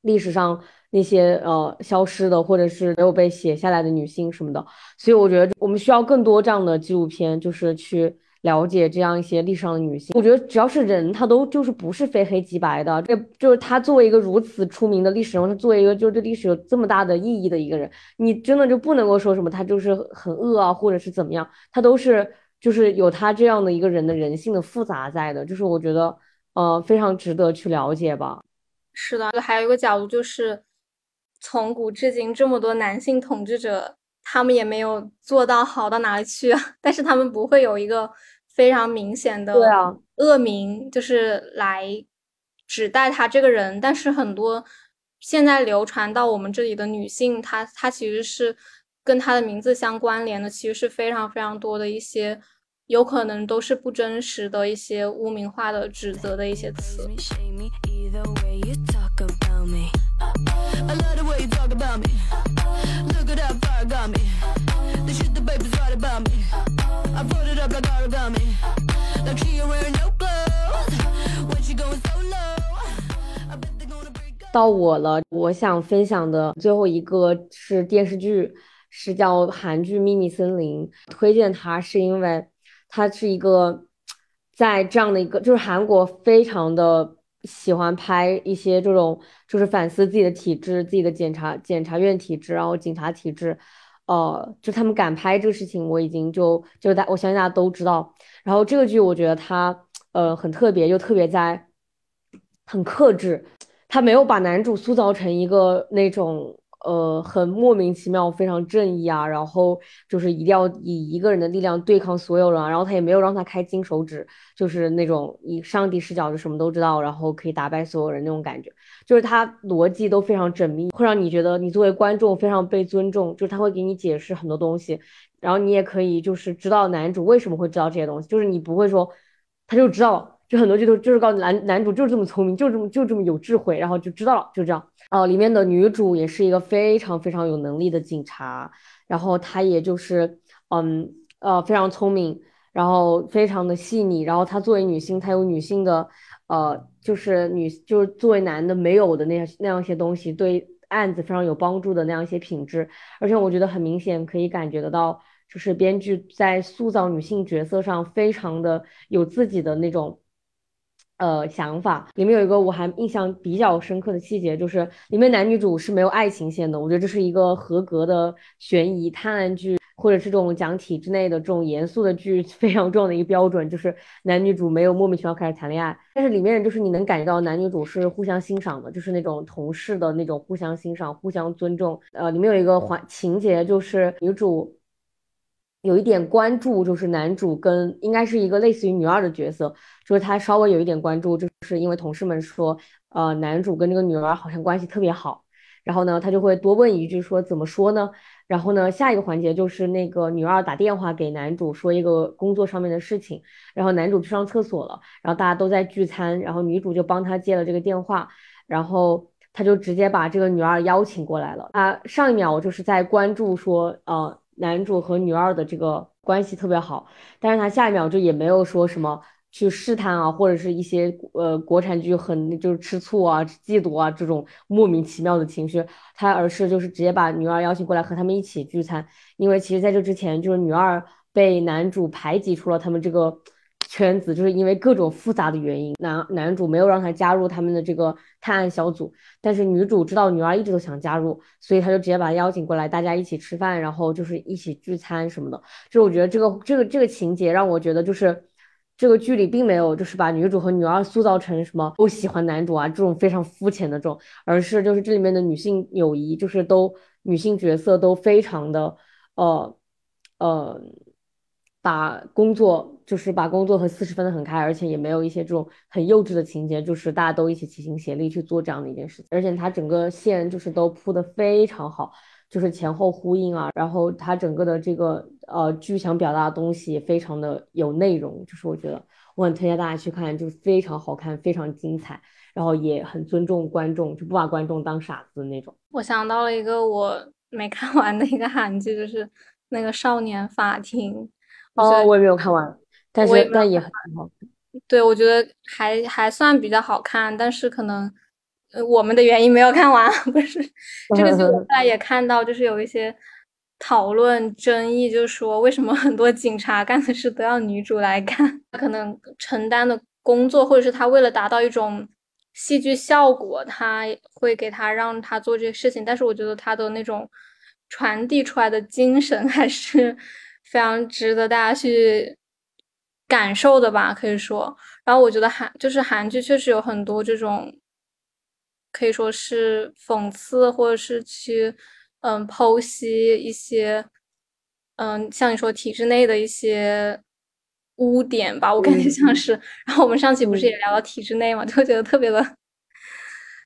历史上那些呃消失的，或者是没有被写下来的女性什么的。所以我觉得我们需要更多这样的纪录片，就是去。了解这样一些历史上的女性，我觉得只要是人，她都就是不是非黑即白的。这就是她作为一个如此出名的历史人物，她作为一个就是对历史有这么大的意义的一个人，你真的就不能够说什么她就是很恶啊，或者是怎么样，她都是就是有他这样的一个人的人性的复杂在的，就是我觉得呃非常值得去了解吧。是的，还有一个角度就是，从古至今这么多男性统治者，他们也没有做到好到哪里去，但是他们不会有一个非常明显的恶名，就是来指代他这个人。但是很多现在流传到我们这里的女性，她她其实是跟她的名字相关联的，其实是非常非常多的一些。有可能都是不真实的一些污名化的指责的一些词。到我了，我想分享的最后一个是电视剧，是叫韩剧《秘密森林》。推荐它是因为。它是一个在这样的一个，就是韩国非常的喜欢拍一些这种，就是反思自己的体制、自己的检察检察院体制，然后警察体制，呃，就他们敢拍这个事情，我已经就就大，我相信大家都知道。然后这个剧我觉得它呃很特别，又特别在很克制，他没有把男主塑造成一个那种。呃，很莫名其妙，非常正义啊，然后就是一定要以一个人的力量对抗所有人，然后他也没有让他开金手指，就是那种以上帝视角就什么都知道，然后可以打败所有人那种感觉，就是他逻辑都非常缜密，会让你觉得你作为观众非常被尊重，就是他会给你解释很多东西，然后你也可以就是知道男主为什么会知道这些东西，就是你不会说他就知道，就很多剧都就是告诉男男主就是这么聪明，就这么就这么有智慧，然后就知道了，就这样。哦，里面的女主也是一个非常非常有能力的警察，然后她也就是，嗯呃，非常聪明，然后非常的细腻，然后她作为女性，她有女性的，呃，就是女就是作为男的没有的那样那样一些东西，对案子非常有帮助的那样一些品质，而且我觉得很明显可以感觉得到，就是编剧在塑造女性角色上非常的有自己的那种。呃，想法里面有一个我还印象比较深刻的细节，就是里面男女主是没有爱情线的。我觉得这是一个合格的悬疑探案剧，或者是这种讲体制内的这种严肃的剧 非常重要的一个标准，就是男女主没有莫名其妙开始谈恋爱。但是里面就是你能感觉到男女主是互相欣赏的，就是那种同事的那种互相欣赏、互相尊重。呃，里面有一个环情节，就是女主。有一点关注，就是男主跟应该是一个类似于女二的角色，就是他稍微有一点关注，就是因为同事们说，呃，男主跟这个女儿好像关系特别好，然后呢，他就会多问一句说怎么说呢？然后呢，下一个环节就是那个女二打电话给男主说一个工作上面的事情，然后男主去上厕所了，然后大家都在聚餐，然后女主就帮他接了这个电话，然后他就直接把这个女二邀请过来了。他上一秒我就是在关注说，呃。男主和女二的这个关系特别好，但是他下一秒就也没有说什么去试探啊，或者是一些呃国产剧很就是吃醋啊、嫉妒啊这种莫名其妙的情绪，他而是就是直接把女二邀请过来和他们一起聚餐，因为其实在这之前就是女二被男主排挤出了他们这个。圈子就是因为各种复杂的原因，男男主没有让他加入他们的这个探案小组，但是女主知道女二一直都想加入，所以他就直接把她邀请过来，大家一起吃饭，然后就是一起聚餐什么的。就我觉得这个这个这个情节让我觉得就是这个剧里并没有就是把女主和女二塑造成什么不喜欢男主啊这种非常肤浅的这种，而是就是这里面的女性友谊就是都女性角色都非常的呃呃。把工作就是把工作和私事分得很开，而且也没有一些这种很幼稚的情节，就是大家都一起齐心协力去做这样的一件事情。而且它整个线就是都铺得非常好，就是前后呼应啊。然后它整个的这个呃剧想表达的东西也非常的有内容，就是我觉得我很推荐大家去看，就是非常好看，非常精彩，然后也很尊重观众，就不把观众当傻子那种。我想到了一个我没看完的一个韩剧，就是那个《少年法庭》。哦，我也没有看完，但是但也很好看。对，我觉得还还算比较好看，但是可能呃我们的原因没有看完，不是这个剧我后来也看到，就是有一些讨论争议，就是说为什么很多警察干的事都要女主来干？她 可能承担的工作，或者是他为了达到一种戏剧效果，他会给他让他做这些事情，但是我觉得他的那种传递出来的精神还是。非常值得大家去感受的吧，可以说。然后我觉得韩就是韩剧确实有很多这种，可以说是讽刺或者是去嗯剖析一些嗯像你说体制内的一些污点吧，我感觉像是。然后我们上期不是也聊到体制内嘛，就觉得特别的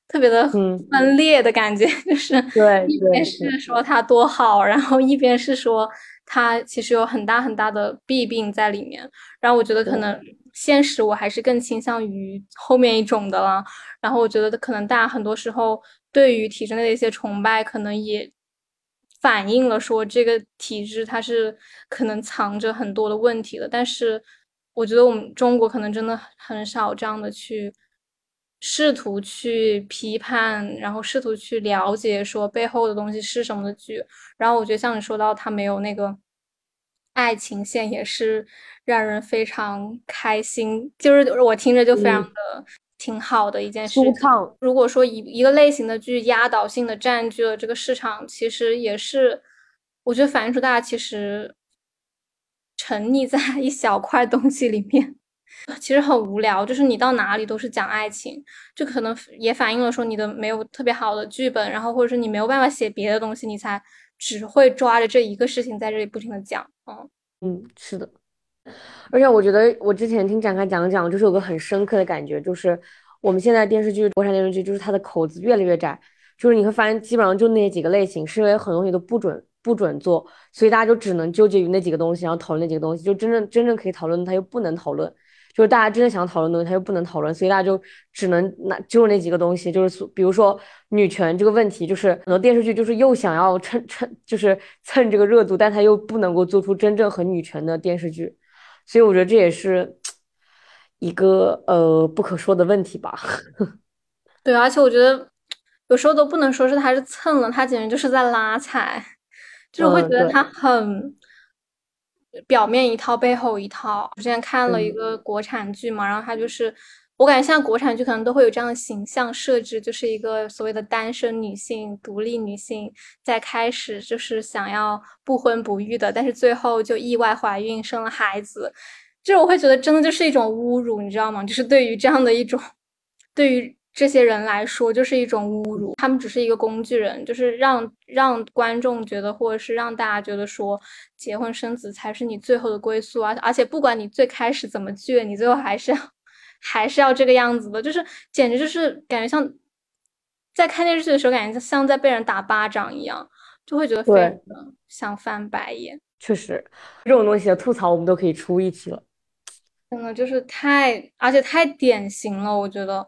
特别的分裂的感觉，就是对，一边是说他多好，然后一边是说。它其实有很大很大的弊病在里面，然后我觉得可能现实我还是更倾向于后面一种的了。然后我觉得可能大家很多时候对于体制内的一些崇拜，可能也反映了说这个体制它是可能藏着很多的问题的。但是我觉得我们中国可能真的很少这样的去试图去批判，然后试图去了解说背后的东西是什么的剧。然后我觉得像你说到他没有那个爱情线，也是让人非常开心，就是我听着就非常的挺好的一件事。如果说一一个类型的剧压倒性的占据了这个市场，其实也是我觉得反映出大家其实沉溺在一小块东西里面，其实很无聊。就是你到哪里都是讲爱情，就可能也反映了说你的没有特别好的剧本，然后或者是你没有办法写别的东西，你才。只会抓着这一个事情在这里不停的讲，嗯嗯，是的，而且我觉得我之前听展开讲讲，就是有个很深刻的感觉，就是我们现在电视剧，国产电视剧，就是它的口子越来越窄，就是你会发现基本上就那几个类型，是因为很多东西都不准不准做，所以大家就只能纠结于那几个东西，然后讨论那几个东西，就真正真正可以讨论，它又不能讨论。就是大家真的想讨论的东西，他又不能讨论，所以大家就只能拿就那几个东西，就是比如说女权这个问题，就是很多电视剧就是又想要蹭蹭，就是蹭这个热度，但他又不能够做出真正很女权的电视剧，所以我觉得这也是一个呃不可说的问题吧。对，而且我觉得有时候都不能说是他是蹭了，他简直就是在拉踩，就是会觉得他很。表面一套，背后一套。我之前看了一个国产剧嘛，然后它就是，我感觉现在国产剧可能都会有这样的形象设置，就是一个所谓的单身女性、独立女性，在开始就是想要不婚不育的，但是最后就意外怀孕生了孩子，就是我会觉得真的就是一种侮辱，你知道吗？就是对于这样的一种，对于。这些人来说就是一种侮辱，他们只是一个工具人，就是让让观众觉得，或者是让大家觉得说，结婚生子才是你最后的归宿啊！而且不管你最开始怎么倔，你最后还是要还是要这个样子的，就是简直就是感觉像在看电视剧的时候，感觉像在被人打巴掌一样，就会觉得非常的想翻白眼。确实，这种东西的吐槽我们都可以出一期了，真的就是太而且太典型了，我觉得。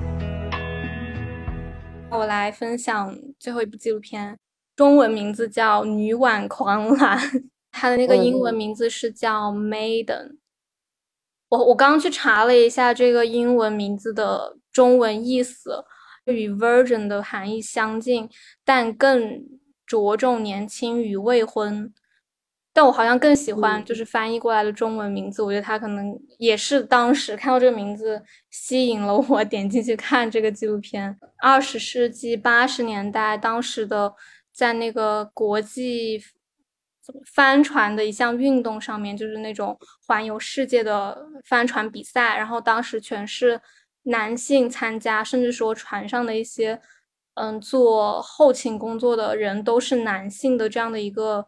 我来分享最后一部纪录片，中文名字叫《女挽狂澜》，它的那个英文名字是叫《Maiden》。我我刚刚去查了一下这个英文名字的中文意思，与 Virgin 的含义相近，但更着重年轻与未婚。但我好像更喜欢就是翻译过来的中文名字，我觉得他可能也是当时看到这个名字吸引了我，点进去看这个纪录片。二十世纪八十年代，当时的在那个国际帆船的一项运动上面，就是那种环游世界的帆船比赛，然后当时全是男性参加，甚至说船上的一些嗯做后勤工作的人都是男性的这样的一个。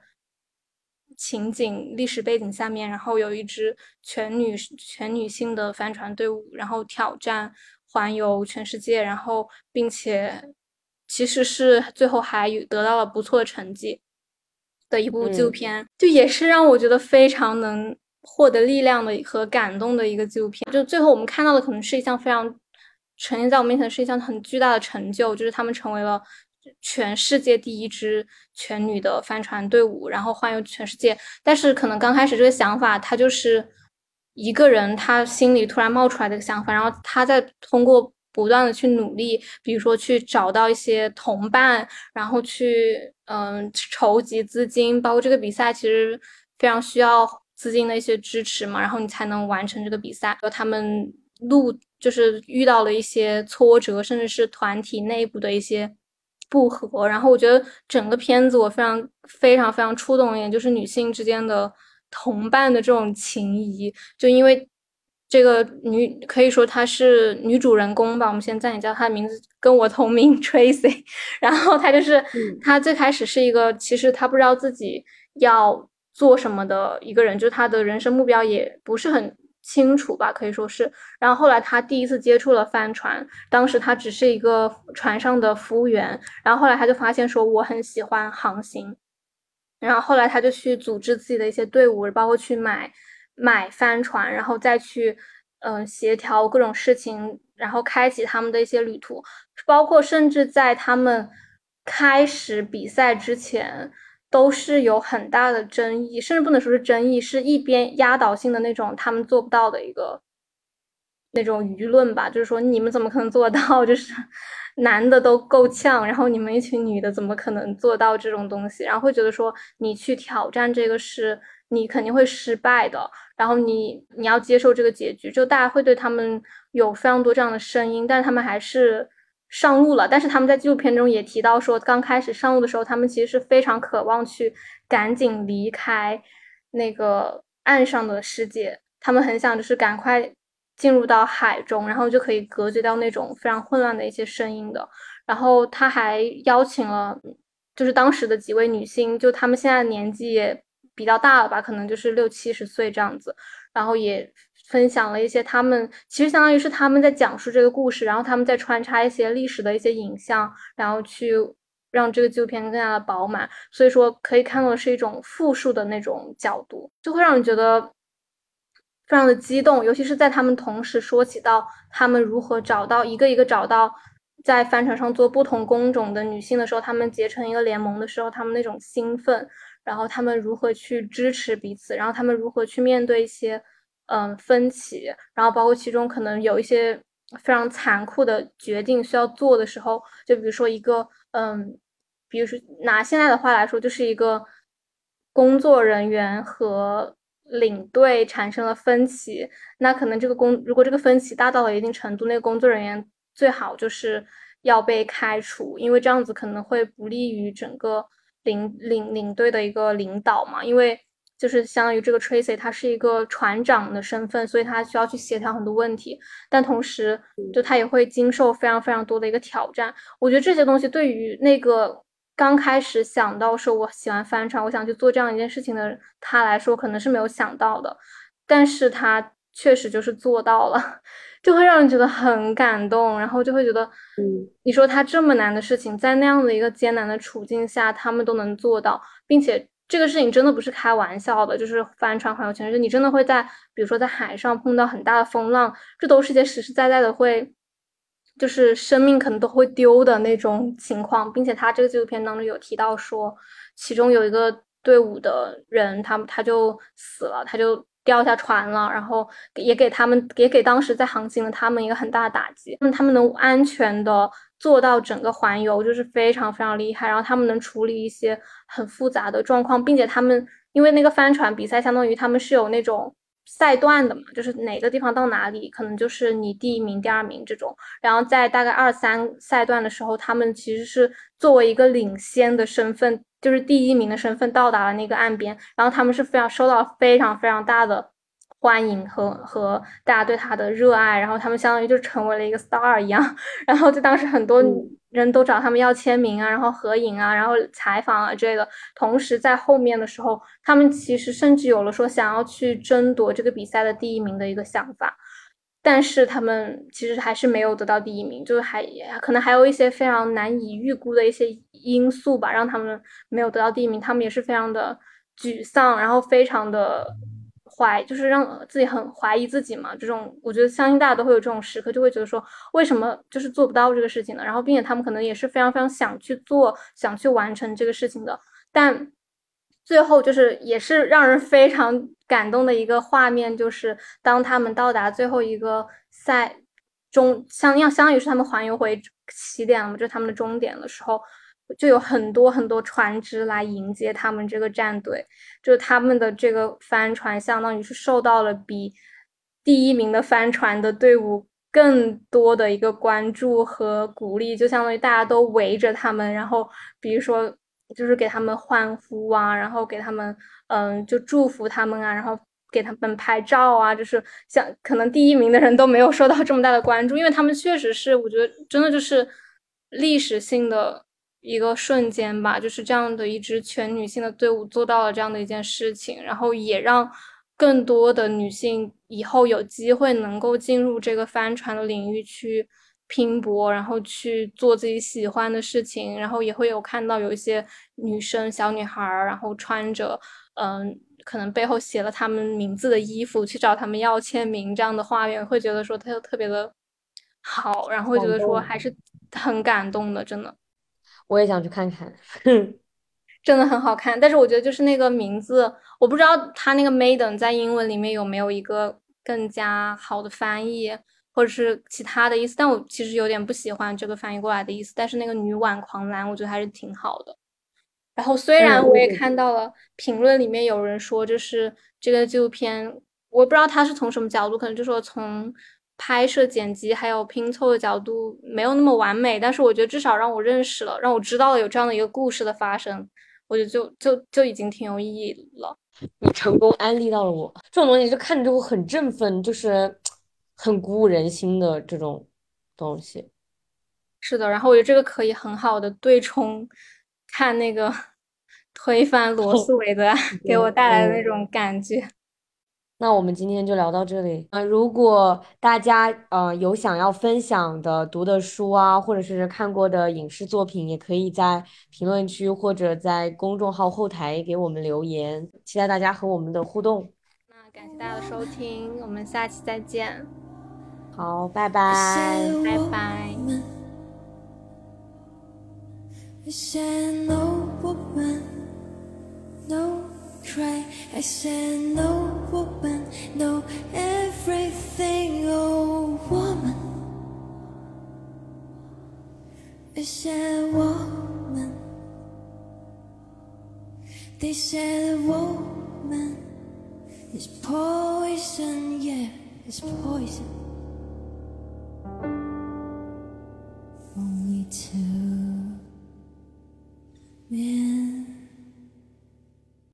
情景历史背景下面，然后有一支全女全女性的帆船队伍，然后挑战环游全世界，然后并且其实是最后还得到了不错的成绩的一部纪录片，就也是让我觉得非常能获得力量的和感动的一个纪录片。就最后我们看到的可能是一项非常呈现在我面前是一项很巨大的成就，就是他们成为了。全世界第一支全女的帆船队伍，然后环游全世界。但是可能刚开始这个想法，他就是一个人他心里突然冒出来的一个想法，然后他在通过不断的去努力，比如说去找到一些同伴，然后去嗯筹集资金，包括这个比赛其实非常需要资金的一些支持嘛，然后你才能完成这个比赛。和他们路就是遇到了一些挫折，甚至是团体内部的一些不和。然后我觉得整个片子我非常非常非常触动一点，就是女性之间的。同伴的这种情谊，就因为这个女可以说她是女主人公吧，我们先暂且叫她的名字跟我同名 Tracy。然后她就是她最开始是一个其实她不知道自己要做什么的一个人，就是她的人生目标也不是很清楚吧，可以说是。然后后来他第一次接触了帆船，当时他只是一个船上的服务员，然后后来他就发现说我很喜欢航行。然后后来他就去组织自己的一些队伍，包括去买买帆船，然后再去嗯协调各种事情，然后开启他们的一些旅途，包括甚至在他们开始比赛之前，都是有很大的争议，甚至不能说是争议，是一边压倒性的那种他们做不到的一个那种舆论吧，就是说你们怎么可能做到？就是。男的都够呛，然后你们一群女的怎么可能做到这种东西？然后会觉得说你去挑战这个是你肯定会失败的，然后你你要接受这个结局，就大家会对他们有非常多这样的声音，但是他们还是上路了。但是他们在纪录片中也提到说，刚开始上路的时候，他们其实是非常渴望去赶紧离开那个岸上的世界，他们很想就是赶快。进入到海中，然后就可以隔绝掉那种非常混乱的一些声音的。然后他还邀请了，就是当时的几位女性，就她们现在年纪也比较大了吧，可能就是六七十岁这样子。然后也分享了一些他们，其实相当于是他们在讲述这个故事，然后他们在穿插一些历史的一些影像，然后去让这个纪录片更加的饱满。所以说可以看到是一种复述的那种角度，就会让人觉得。非常的激动，尤其是在他们同时说起到他们如何找到一个一个找到在帆船上做不同工种的女性的时候，他们结成一个联盟的时候，他们那种兴奋，然后他们如何去支持彼此，然后他们如何去面对一些嗯分歧，然后包括其中可能有一些非常残酷的决定需要做的时候，就比如说一个嗯，比如说拿现在的话来说，就是一个工作人员和。领队产生了分歧，那可能这个工如果这个分歧大到了一定程度，那个工作人员最好就是要被开除，因为这样子可能会不利于整个领领领队的一个领导嘛。因为就是相当于这个 Tracy 他是一个船长的身份，所以他需要去协调很多问题，但同时就他也会经受非常非常多的一个挑战。我觉得这些东西对于那个。刚开始想到说我喜欢帆船，我想去做这样一件事情的他来说，可能是没有想到的，但是他确实就是做到了，就会让人觉得很感动，然后就会觉得，嗯，你说他这么难的事情，在那样的一个艰难的处境下，他们都能做到，并且这个事情真的不是开玩笑的，就是帆船环游全世界，你真的会在，比如说在海上碰到很大的风浪，这都是些实实在在的会。就是生命可能都会丢的那种情况，并且他这个纪录片当中有提到说，其中有一个队伍的人，他他就死了，他就掉下船了，然后也给他们也给当时在航行的他们一个很大的打击。那么他们能安全的做到整个环游，就是非常非常厉害。然后他们能处理一些很复杂的状况，并且他们因为那个帆船比赛，相当于他们是有那种。赛段的嘛，就是哪个地方到哪里，可能就是你第一名、第二名这种。然后在大概二三赛段的时候，他们其实是作为一个领先的身份，就是第一名的身份到达了那个岸边。然后他们是非常受到非常非常大的欢迎和和大家对他的热爱。然后他们相当于就成为了一个 star 一样。然后就当时很多。人都找他们要签名啊，然后合影啊，然后采访啊之类的。同时在后面的时候，他们其实甚至有了说想要去争夺这个比赛的第一名的一个想法，但是他们其实还是没有得到第一名，就是还可能还有一些非常难以预估的一些因素吧，让他们没有得到第一名。他们也是非常的沮丧，然后非常的。怀就是让自己很怀疑自己嘛，这种我觉得相信大家都会有这种时刻，就会觉得说为什么就是做不到这个事情呢？然后并且他们可能也是非常非常想去做，想去完成这个事情的，但最后就是也是让人非常感动的一个画面，就是当他们到达最后一个赛中，相要相当于是他们环游回起点了嘛，就是他们的终点的时候，就有很多很多船只来迎接他们这个战队，就他们的这个帆船相当于是受到了比第一名的帆船的队伍更多的一个关注和鼓励，就相当于大家都围着他们，然后比如说。就是给他们欢呼啊，然后给他们，嗯，就祝福他们啊，然后给他们拍照啊，就是像可能第一名的人都没有受到这么大的关注，因为他们确实是，我觉得真的就是历史性的一个瞬间吧，就是这样的一支全女性的队伍做到了这样的一件事情，然后也让更多的女性以后有机会能够进入这个帆船的领域去。拼搏，然后去做自己喜欢的事情，然后也会有看到有一些女生、小女孩儿，然后穿着嗯，可能背后写了他们名字的衣服去找他们要签名，这样的画面会觉得说她就特别的好，然后会觉得说还是很感动的，真的。我也想去看看，真的很好看。但是我觉得就是那个名字，我不知道他那个 maiden 在英文里面有没有一个更加好的翻译。或者是其他的意思，但我其实有点不喜欢这个翻译过来的意思。但是那个女挽狂澜，我觉得还是挺好的。然后虽然我也看到了评论里面有人说，就是这个纪录片，我不知道他是从什么角度，可能就说从拍摄、剪辑还有拼凑的角度没有那么完美。但是我觉得至少让我认识了，让我知道了有这样的一个故事的发生，我觉得就就就已经挺有意义了。你成功安利到了我，这种东西就看着就很振奋，就是。很鼓舞人心的这种东西，是的。然后我觉得这个可以很好的对冲看那个 推翻罗 素韦德给我带来的那种感觉。那我们今天就聊到这里。呃，如果大家呃有想要分享的读的书啊，或者是看过的影视作品，也可以在评论区或者在公众号后台给我们留言，期待大家和我们的互动。那感谢大家的收听，我们下期再见。好，拜拜，拜拜。I said no woman, no Cry, I said, No, woman, no, everything, oh, woman. I said, Woman. They said, Woman is poison, yeah, it's poison. Only two men.